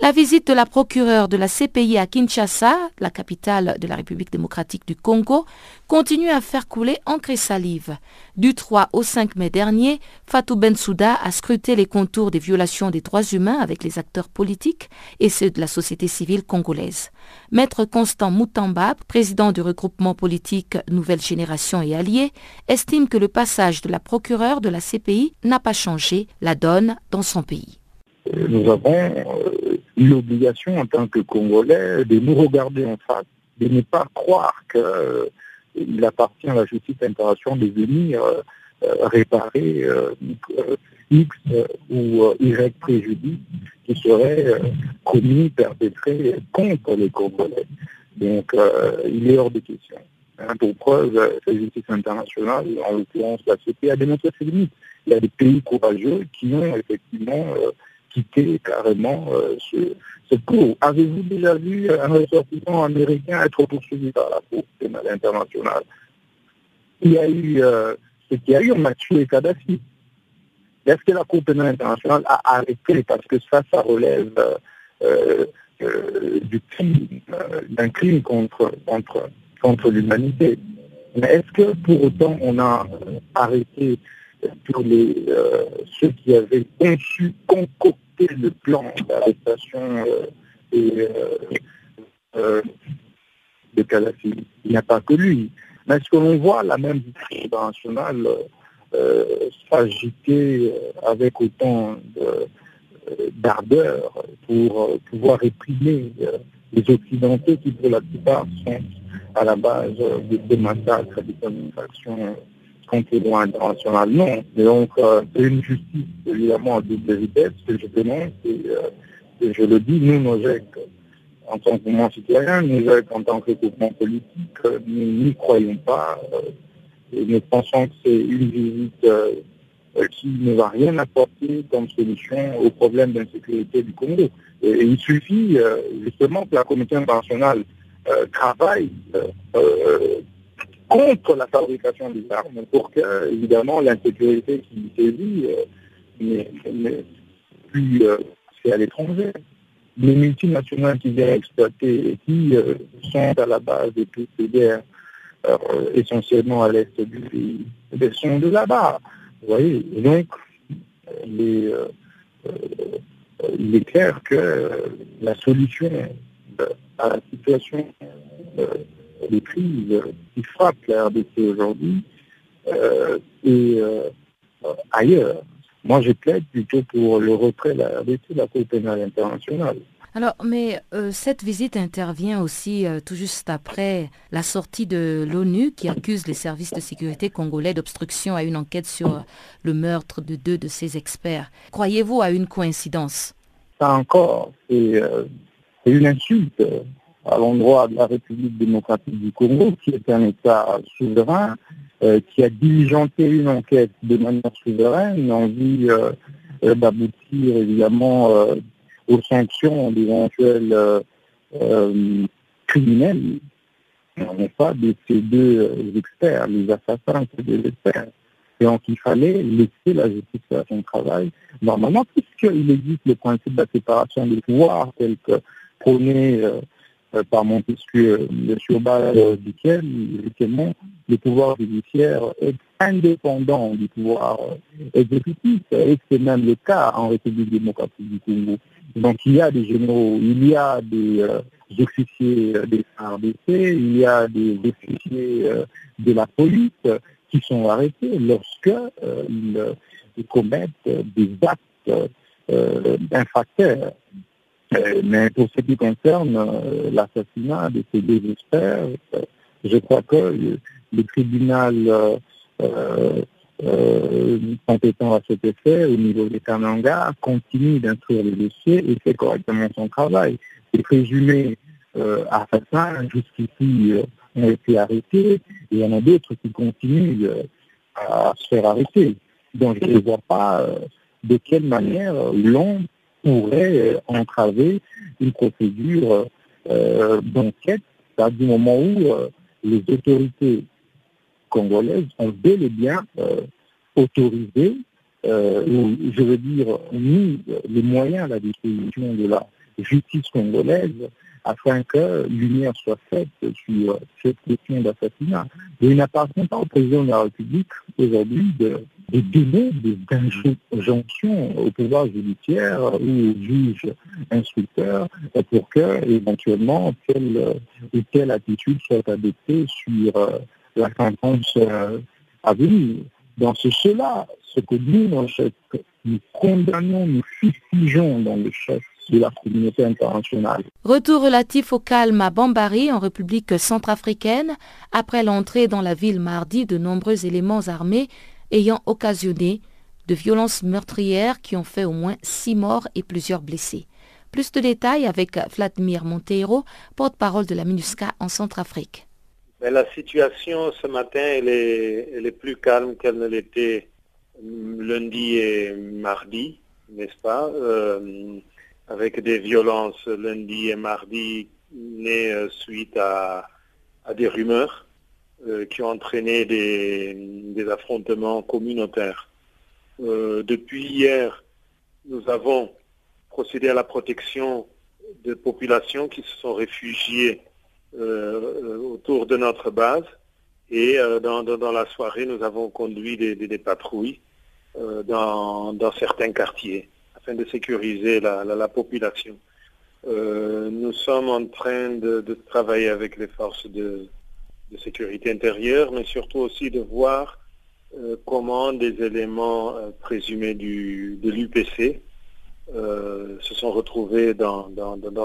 La visite de la procureure de la CPI à Kinshasa, la capitale de la République démocratique du Congo, continue à faire couler encre et salive. Du 3 au 5 mai dernier, Fatou Bensouda a scruté les contours des violations des droits humains avec les acteurs politiques et ceux de la société civile congolaise. Maître Constant Moutamba, président du regroupement politique Nouvelle Génération et Alliés, estime que le passage de la procureure de la CPI n'a pas changé la donne dans son pays. Nous avons euh, l'obligation en tant que Congolais de nous regarder en face, de ne pas croire qu'il appartient à la justice internationale de venir euh, euh, réparer euh, X ou Y préjudice qui serait commis, perpétré contre les Congolais. Donc il est hors de question. Hein, pour preuve, la justice internationale, en l'occurrence la CP, a démontré ses limites. Il y a des pays courageux qui ont effectivement quitter carrément euh, ce, cours. Avez-vous déjà vu un ressortissant américain être poursuivi par la Cour pénale internationale? Il y a eu euh, ce qu'il y a eu, on a tué Kadhafi. Est-ce que la Cour pénale internationale a arrêté? Parce que ça, ça relève euh, du crime, d'un crime contre, contre, contre l'humanité. Mais est-ce que pour autant on a arrêté tous les, ceux qui avaient conçu, concocté le plan d'arrestation et de Kadhafi Il n'y a pas que lui. Mais est-ce que l'on voit la même internationale euh, s'agiter euh, avec autant euh, d'ardeur pour pouvoir réprimer les Occidentaux qui, pour la plupart, sont à la base des massacres, des infractions droits internationaux. Non. Et donc, c'est une justice, évidemment, à double vitesse que je dénonce et, je le dis, nous, nos GEC, en tant que mouvement citoyen, nous, en tant que mouvement politique, nous n'y croyons pas. Et nous pensons que c'est une visite euh, qui ne va rien apporter comme solution au problème d'insécurité du Congo. Et, il suffit euh, justement que la communauté internationale euh, travaille contre la fabrication des armes pour que, évidemment, l'insécurité qui sévit n'est plus c'est à l'étranger. Les multinationales qui viennent exploiter et qui sont à la base de toutes ces guerres euh, essentiellement à l'est du pays, elles sont de là-bas. Vous voyez, donc, il euh, est, clair que la solution à la situation des crises qui frappe la RDC aujourd'hui est ailleurs. Moi, je plaide plutôt pour le retrait de la RDC de la Cour pénale internationale. Alors, mais euh, cette visite intervient aussi euh, tout juste après la sortie de l'ONU qui accuse les services de sécurité congolais d'obstruction à une enquête sur euh, le meurtre de deux de ses experts. Croyez-vous à une coïncidence? Ça encore, c'est une insulte à l'endroit de la République démocratique du Congo, qui est un État souverain, qui a diligenté une enquête de manière souveraine en vue d'aboutir évidemment aux sanctions d'éventuels euh, euh, criminels, non pas de ces deux euh, experts, les assassins, ces deux experts. Et donc il fallait laisser la justice faire son travail. Normalement, puisqu'il existe le principe de la séparation des pouvoirs tel que prôné euh, par Montesquieu, sur base duquel, le pouvoir judiciaire est indépendant du pouvoir exécutif, et c'est même le cas en République démocratique du Congo. Donc il y a des généraux, il y a des euh, officiers des RDC, il y a des officiers euh, de la police qui sont arrêtés lorsqu'ils ils commettent des actes infracteurs. Mais pour ce qui concerne l'assassinat de ces deux experts, je crois que le tribunal euh, compétent à cet effet au niveau des Kananga continue d'instruire les dossiers et fait correctement son travail. Les présumés euh, assassins jusqu'ici euh, ont été arrêtés et il y en a d'autres qui continuent euh, à se faire arrêter. Donc je ne vois pas de quelle manière l'on pourrait entraver une procédure d'enquête à du moment où les autorités congolaises ont bel et bien euh, autorisé, euh, ou je veux dire mis les moyens à la disposition de la justice congolaise afin que lumière soit faite sur cette question d'assassinat. il n'appartient pas au président de la République aujourd'hui de, des injonctions au pouvoir judiciaire ou aux juges instructeurs pour que éventuellement telle ou telle attitude soit adoptée sur euh, la sentence euh, à venir. Dans ce cela, ce que nous, nous condamnons, nous fustigeons dans le chef de la communauté internationale. Retour relatif au calme à Bambari, en République centrafricaine, après l'entrée dans la ville mardi de nombreux éléments armés ayant occasionné de violences meurtrières qui ont fait au moins six morts et plusieurs blessés. Plus de détails avec Vladimir Monteiro, porte-parole de la MINUSCA en Centrafrique. La situation ce matin, elle est, plus calme qu'elle ne l'était lundi et mardi, n'est-ce pas? Euh, Avec des violences lundi et mardi nées euh, suite à, des rumeurs euh, qui ont entraîné des, des affrontements communautaires. depuis hier, nous avons procédé à la protection de populations qui se sont réfugiées autour de notre base. Et dans, la soirée, nous avons conduit des, patrouilles dans, certains quartiers afin de sécuriser la, population. nous sommes en train de, travailler avec les forces de, sécurité intérieure, mais surtout aussi de voir comment des éléments présumés de l'UPC euh, se sont retrouvés dans,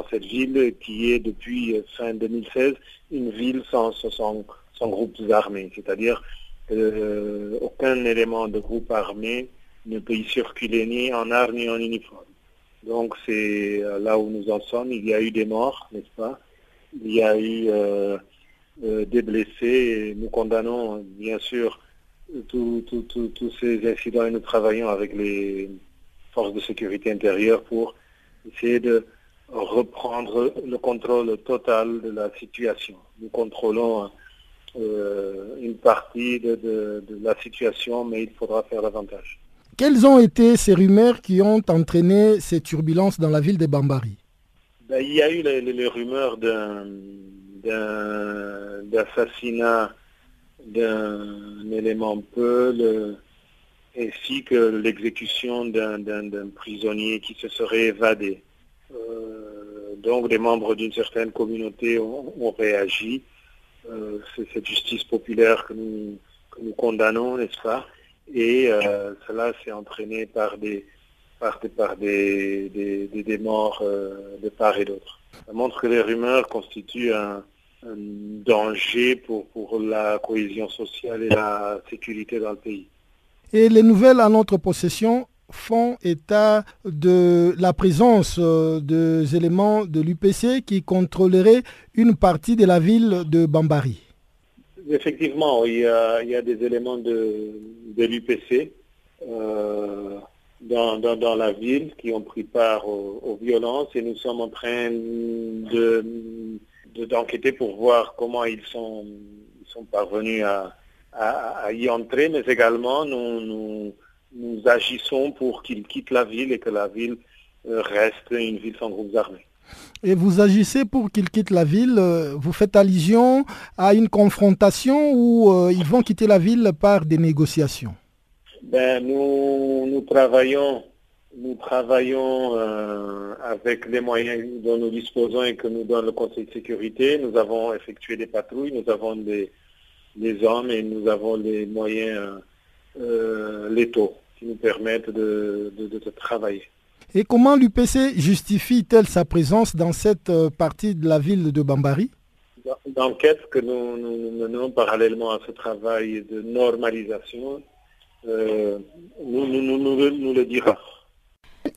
cette ville qui est depuis fin 2016 une ville sans, sans, groupes armés, c'est-à-dire euh, aucun élément de groupe armé ne peut y circuler ni en art ni en uniforme. Donc c'est euh, là où nous en sommes. Il y a eu des morts, n'est-ce pas? Il y a eu des blessés et nous condamnons bien sûr tous ces incidents et nous travaillons avec les forces de sécurité intérieure pour essayer de reprendre le contrôle total de la situation. Nous contrôlons euh, une partie de, la situation, mais il faudra faire davantage. Quelles ont été ces rumeurs qui ont entraîné ces turbulences dans la ville de Bambari? Ben, Il y a eu les, rumeurs d'assassinat d'un élément peu, ainsi que l'exécution d'un prisonnier qui se serait évadé. Euh, donc des membres d'une certaine communauté ont, réagi. Euh, c'est cette justice populaire que nous, condamnons, n'est-ce pas? Et euh, cela s'est entraîné par des, par des, des, morts de part et d'autre. Ça montre que les rumeurs constituent un danger pour, pour la cohésion sociale et la sécurité dans le pays. Et les nouvelles à notre possession font état de la présence euh, des éléments de l'UPC qui contrôleraient une partie de la ville de Bambari. Effectivement, il y a, des éléments de, l'UPC euh, dans, la ville qui ont pris part aux, violences et nous sommes en train d'enquêter pour voir comment ils sont, ils sont parvenus à, à, y entrer, mais également nous, nous, agissons pour qu'ils quittent la ville et que la ville euh, reste une ville sans groupes armés. Et vous agissez pour qu'ils quittent la ville. Euh, vous faites allusion à une confrontation ou euh, ils vont quitter la ville par des négociations ben, nous, nous travaillons, nous travaillons avec les moyens dont nous disposons et que nous donne le Conseil de sécurité. Nous avons effectué des patrouilles, nous avons des, hommes et nous avons les moyens euh, létaux qui nous permettent de, travailler. Et comment l'UPC justifie-t-elle sa présence dans cette euh, partie de la ville de Bambari? L'enquête que nous, menons parallèlement à ce travail de normalisation euh, nous, nous, le dira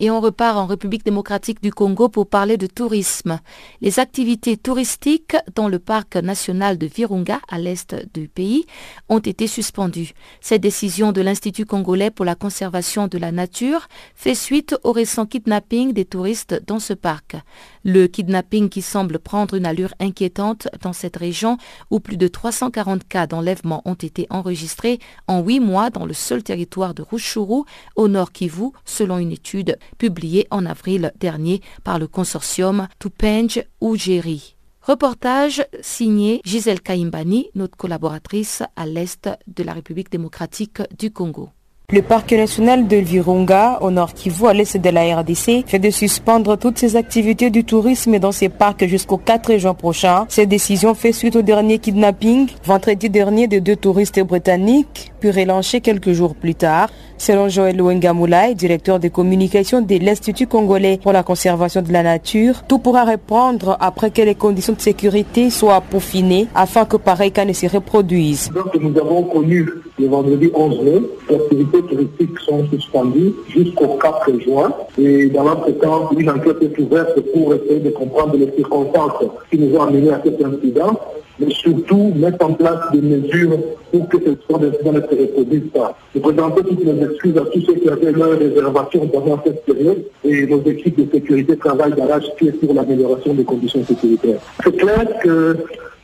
et on repart en République démocratique du Congo pour parler de tourisme. Les activités touristiques dans le parc national de Virunga, à l'est du pays, ont été suspendues. Cette décision de l'Institut congolais pour la conservation de la nature fait suite au récent kidnapping des touristes dans ce parc. Le kidnapping qui semble prendre une allure inquiétante dans cette région où plus de 340 cas d'enlèvement ont été enregistrés en huit mois dans le seul territoire de Rushuru, au nord Kivu, selon une étude publiée en avril dernier par le consortium Tupenge Ugeri. Reportage signé Gisèle Kaimbani, notre collaboratrice à l'est de la République démocratique du Congo. Le parc national de Virunga, au nord Kivu, à l'est de la RDC, fait de suspendre toutes ses activités du tourisme dans ces parcs jusqu'au 4 juin prochain. Cette décision fait suite au dernier kidnapping, vendredi dernier, de deux touristes britanniques, puis relancé quelques jours plus tard. Selon Joël Wengamoulay, directeur de communication de l'Institut congolais pour la conservation de la nature, tout pourra reprendre après que les conditions de sécurité soient peaufinées afin que pareil cas ne se reproduise. Donc nous avons connu le vendredi 11 mai, les activités touristiques sont suspendues jusqu'au 4 juin et dans notre temps, une enquête est ouverte pour essayer de comprendre les circonstances qui nous ont amenés à cet incident mais surtout mettre en place des mesures pour que ce soit des ne se reproduisent pas. Je présenter toutes mes excuses à tous ceux qui avaient leur réservation pendant cette période et nos équipes de sécurité travaillent d'arrache-pied pour l'amélioration des conditions sécuritaires. C'est clair que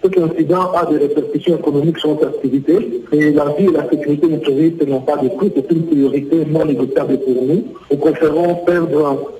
cet incident a des répercussions économiques sur notre activité et la vie et la sécurité de nos touristes n'ont pas de prix, c'est une priorité non négociable pour nous. Nous préférons perdre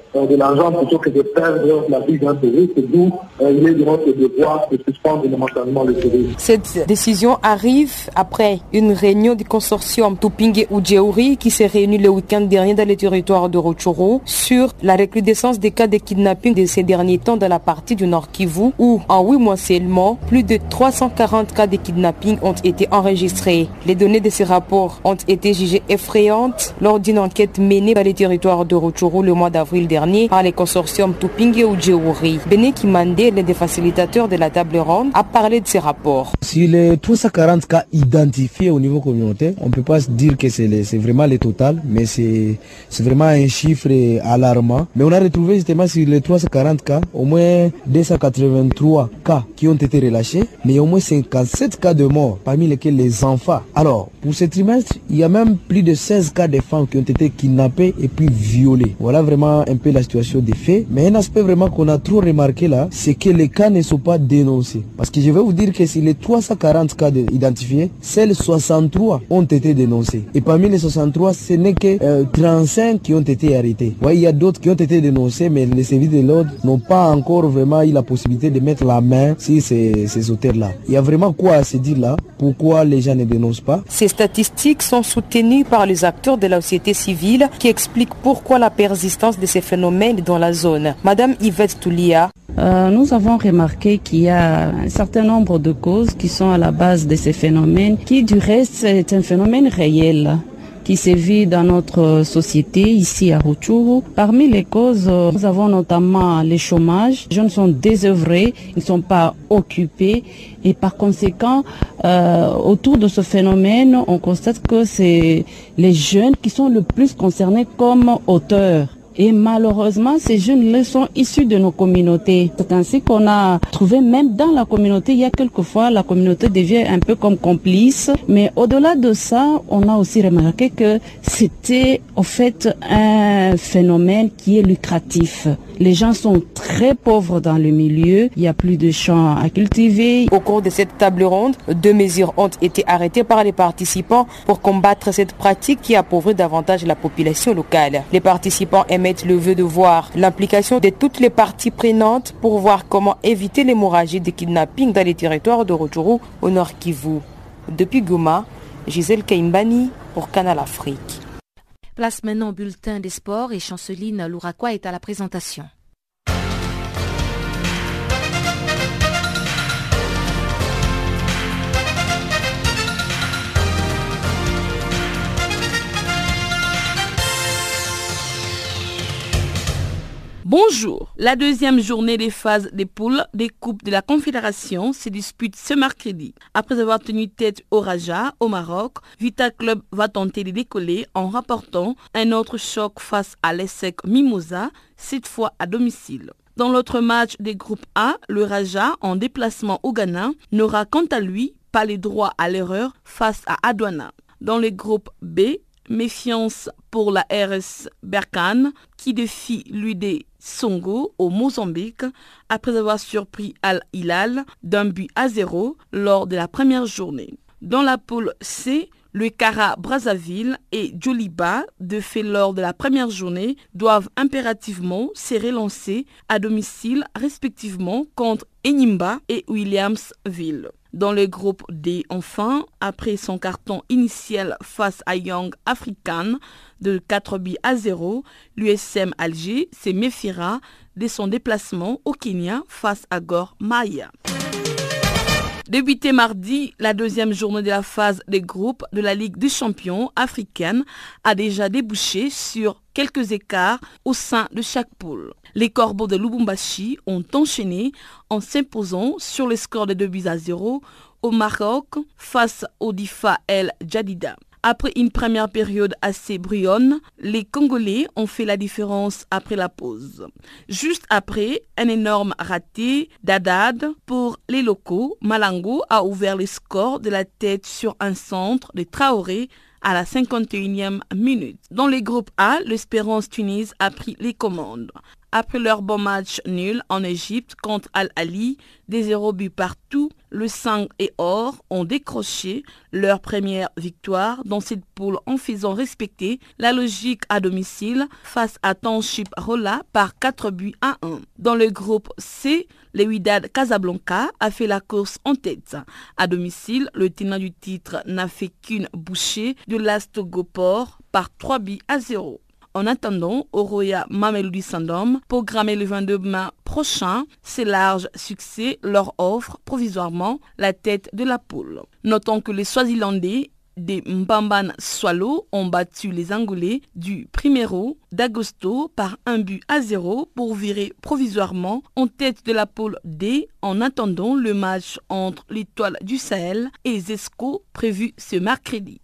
tourisme. Cette décision arrive après une réunion du consortium Tupingue Ujeuri qui s'est réunie le week-end dernier dans les territoires de Rochoro sur la recrudescence des cas de kidnapping de ces derniers temps dans la partie du Nord Kivu où en huit mois seulement, plus de 340 cas de kidnapping ont été enregistrés. Les données de ces rapports ont été jugées effrayantes lors d'une enquête menée dans les territoires de Rochoro le mois d'avril dernier par les consortiums Tupingue Ujeuri. Bene Kimande, l'un des facilitateurs de la table ronde, a parlé de ces rapports. Si les 340 cas identifiés au niveau communautaire, on ne peut pas dire que c'est vraiment le total, mais c'est vraiment un chiffre alarmant. Mais on a retrouvé justement sur les 340 cas, au moins 283 cas qui ont été relâchés, mais au moins 57 cas de mort, parmi lesquels les enfants. Alors, pour ce trimestre, il y a même plus de 16 cas de femmes qui ont été kidnappées et puis violées. Voilà vraiment un peu la situation des faits. Mais un aspect vraiment qu'on a trop remarqué là, c'est que les cas ne sont pas dénoncés. Parce que je vais vous dire que sur les 340 cas identifiés, seuls 63 ont été dénoncés. Et parmi les 63, ce n'est que 35 euh, qui ont été arrêtés. Ouais, il y a d'autres qui ont été dénoncés, mais les services de l'ordre n'ont pas encore vraiment eu la possibilité de mettre la main sur ces, ces auteurs-là. Il y a vraiment quoi à se dire là? Pourquoi les gens ne dénoncent pas? Ces statistiques sont soutenues par les acteurs de la société civile qui expliquent pourquoi la persistance de ces phénomènes dans la zone. Madame Yvette Toulia. Euh, nous avons remarqué qu'il y a un certain nombre de causes qui sont à la base de ces phénomènes, qui du reste est un phénomène réel qui sévit dans notre société ici à Rutshuru. Parmi les causes, nous avons notamment le chômage. Les jeunes sont désœuvrés, ils ne sont pas occupés et par conséquent, euh, autour de ce phénomène, on constate que c'est les jeunes qui sont le plus concernés comme auteurs. Et malheureusement, ces jeunes-là sont issus de nos communautés. C'est ainsi qu'on a trouvé même dans la communauté, il y a quelquefois, la communauté devient un peu comme complice. Mais au-delà de ça, on a aussi remarqué que c'était au fait un phénomène qui est lucratif. Les gens sont très pauvres dans le milieu. Il y a plus de champs à cultiver. Au cours de cette table ronde, deux mesures ont été arrêtées par les participants pour combattre cette pratique qui appauvrit davantage la population locale. Les participants émettent le vœu de voir l'implication de toutes les parties prenantes pour voir comment éviter l'hémorragie de kidnapping dans les territoires de Rotjourou au nord Kivu. Depuis Goma, Gisèle Kaimbani pour Canal Afrique. Place maintenant bulletin des sports et Chanceline Louraquois est à la présentation. Bonjour. La deuxième journée des phases des poules des Coupes de la Confédération se dispute ce mercredi. Après avoir tenu tête au Raja, au Maroc, Vita Club va tenter de décoller en rapportant un autre choc face à l'ESSEC Mimosa, cette fois à domicile. Dans l'autre match des groupes A, le Raja, en déplacement au Ghana, n'aura quant à lui pas les droits à l'erreur face à Adouana. Dans les groupes B, méfiance pour la RS Berkane qui défie l'UD Songo au Mozambique après avoir surpris Al Hilal d'un but à zéro lors de la première journée. Dans la poule C, le Cara Brazzaville et Joliba, de fait lors de la première journée, doivent impérativement se relancer à domicile respectivement contre Enimba et Williamsville. Dans le groupe D, enfin, après son carton initial face à Young African de 4 buts à 0, l'USM Alger se méfiera de son déplacement au Kenya face à Gor Maya. Débuté mardi, la deuxième journée de la phase des groupes de la Ligue des champions africaine a déjà débouché sur quelques écarts au sein de chaque poule. Les Corbeaux de Lubumbashi ont enchaîné en s'imposant sur le score de 2 buts à 0 au Maroc face au Difa El Jadida. Après une première période assez bruyante, les Congolais ont fait la différence après la pause. Juste après, un énorme raté d'Adad pour les locaux, Malango a ouvert le score de la tête sur un centre de Traoré à la 51e minute. Dans les groupes A, l'Espérance Tunis a pris les commandes. Après leur bon match nul en Égypte contre Al-Ali, des 0 buts partout, le 5 et Or ont décroché leur première victoire dans cette poule en faisant respecter la logique à domicile face à Township Rolla par 4 buts à 1. Dans le groupe C, le Wydad Casablanca a fait la course en tête. À domicile, le tenant du titre n'a fait qu'une bouchée de l'Astogoport par 3 buts à 0. En attendant, Oroya Mamelodi Sandom, programmé le 22 mai prochain, c'est large succès leur offre provisoirement la tête de la poule. Notons que les Swazilandais des Mbamban Swallow ont battu les Angolais du Primero d'Agosto par un but à zéro pour virer provisoirement en tête de la poule D en attendant le match entre l'étoile du Sahel et Zesco prévu ce mercredi.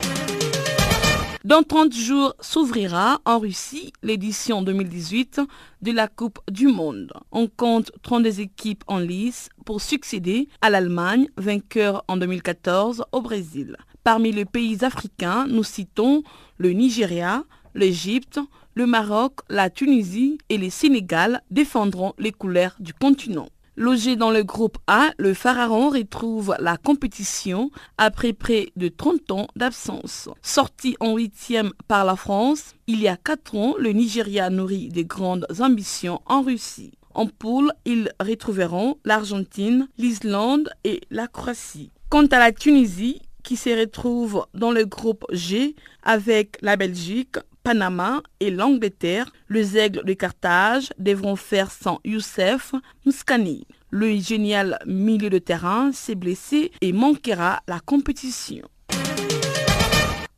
Dans 30 jours s'ouvrira en Russie l'édition 2018 de la Coupe du Monde. On compte 32 équipes en lice pour succéder à l'Allemagne, vainqueur en 2014 au Brésil. Parmi les pays africains, nous citons le Nigeria, l'Égypte, le Maroc, la Tunisie et le Sénégal défendront les couleurs du continent. Logé dans le groupe A, le Pharaon retrouve la compétition après près de 30 ans d'absence. Sorti en huitième par la France, il y a 4 ans, le Nigeria nourrit de grandes ambitions en Russie. En poule, ils retrouveront l'Argentine, l'Islande et la Croatie. Quant à la Tunisie, qui se retrouve dans le groupe G avec la Belgique, Panama et l'Angleterre, les aigles de Carthage devront faire sans Youssef Mouskani. Le génial milieu de terrain s'est blessé et manquera la compétition.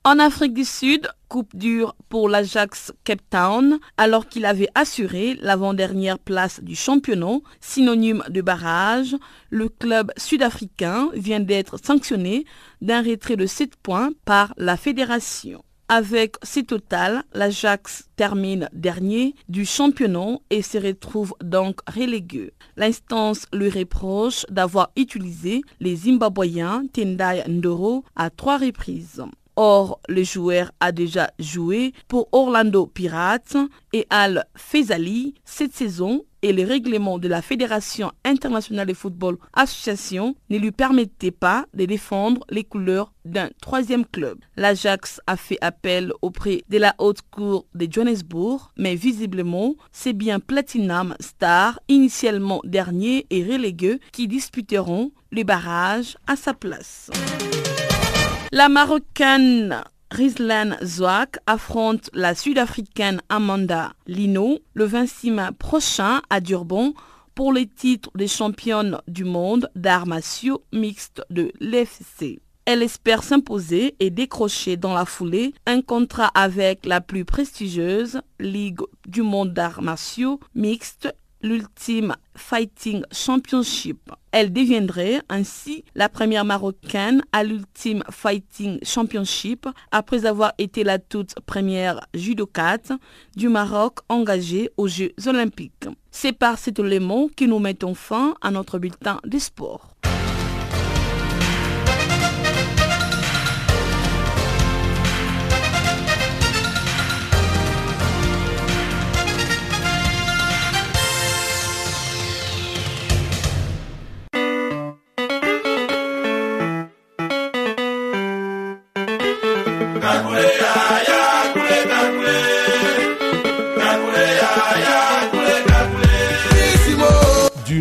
En Afrique du Sud, coupe dure pour l'Ajax Cape Town alors qu'il avait assuré l'avant-dernière place du championnat, synonyme de barrage. Le club sud-africain vient d'être sanctionné d'un retrait de 7 points par la fédération. Avec ce total, l'Ajax termine dernier du championnat et se retrouve donc relégué. L'instance lui reproche d'avoir utilisé les Zimbabwéens Tendai Ndoro à trois reprises. Or, le joueur a déjà joué pour Orlando Pirates et Al Fezali cette saison et le règlement de la Fédération internationale de football association ne lui permettait pas de défendre les couleurs d'un troisième club. L'Ajax a fait appel auprès de la haute cour de Johannesburg, mais visiblement, c'est bien Platinum Star, initialement dernier et relégué, qui disputeront les barrages à sa place. La Marocaine Rizlan Zouak affronte la Sud-Africaine Amanda Lino le 26 mai prochain à Durban pour les titres de championne du monde d'arts martiaux mixtes de l'FC. Elle espère s'imposer et décrocher dans la foulée un contrat avec la plus prestigieuse Ligue du monde d'arts martiaux mixtes l'Ultime Fighting Championship. Elle deviendrait ainsi la première marocaine à l'Ultime Fighting Championship après avoir été la toute première judokate du Maroc engagée aux Jeux olympiques. C'est par cet élément que nous mettons fin à notre bulletin des sports.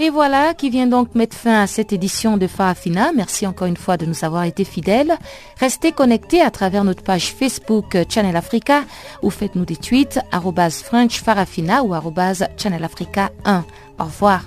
Et voilà qui vient donc mettre fin à cette édition de Farafina. Merci encore une fois de nous avoir été fidèles. Restez connectés à travers notre page Facebook Channel Africa ou faites-nous des tweets French Farafina ou Channel Africa 1. Au revoir.